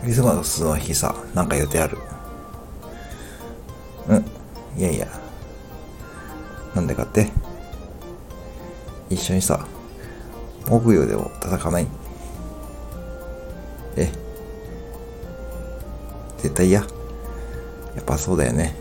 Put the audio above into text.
クリスマスの日さ、なんか予定ある？うん。いやいや。なんでかって？一緒にさ、木曜でも叩かない？え？絶対嫌？やっぱそうだよね。